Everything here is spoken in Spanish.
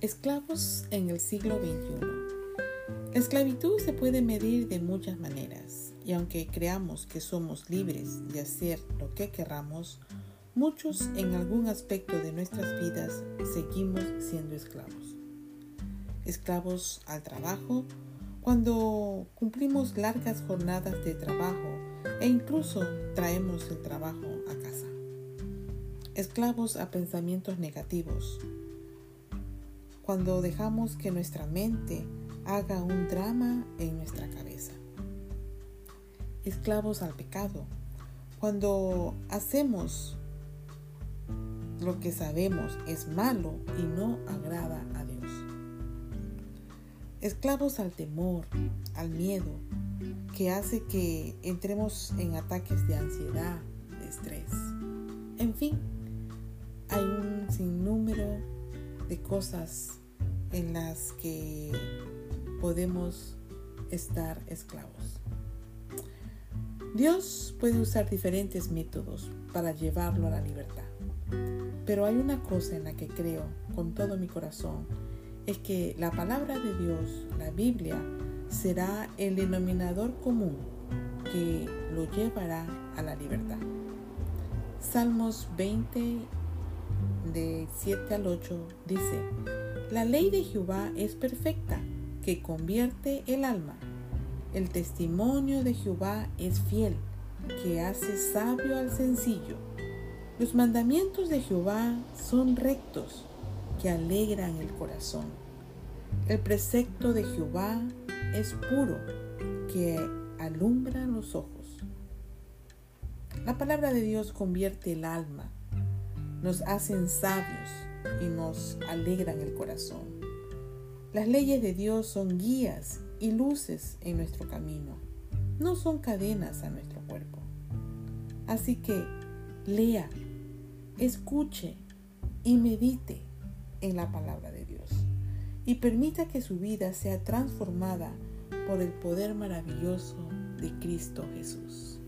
Esclavos en el siglo XXI. La esclavitud se puede medir de muchas maneras y aunque creamos que somos libres de hacer lo que querramos, muchos en algún aspecto de nuestras vidas seguimos siendo esclavos. Esclavos al trabajo, cuando cumplimos largas jornadas de trabajo e incluso traemos el trabajo a casa. Esclavos a pensamientos negativos, cuando dejamos que nuestra mente haga un drama en nuestra cabeza. Esclavos al pecado, cuando hacemos lo que sabemos es malo y no agrada a Dios. Esclavos al temor, al miedo, que hace que entremos en ataques de ansiedad, de estrés. En fin, hay un de cosas en las que podemos estar esclavos. Dios puede usar diferentes métodos para llevarlo a la libertad. Pero hay una cosa en la que creo con todo mi corazón, es que la palabra de Dios, la Biblia, será el denominador común que lo llevará a la libertad. Salmos 20, de 7 al 8, dice, la ley de Jehová es perfecta, que convierte el alma. El testimonio de Jehová es fiel, que hace sabio al sencillo. Los mandamientos de Jehová son rectos, que alegran el corazón. El precepto de Jehová es puro, que alumbra los ojos. La palabra de Dios convierte el alma, nos hacen sabios, y nos alegran el corazón. Las leyes de Dios son guías y luces en nuestro camino, no son cadenas a nuestro cuerpo. Así que lea, escuche y medite en la palabra de Dios y permita que su vida sea transformada por el poder maravilloso de Cristo Jesús.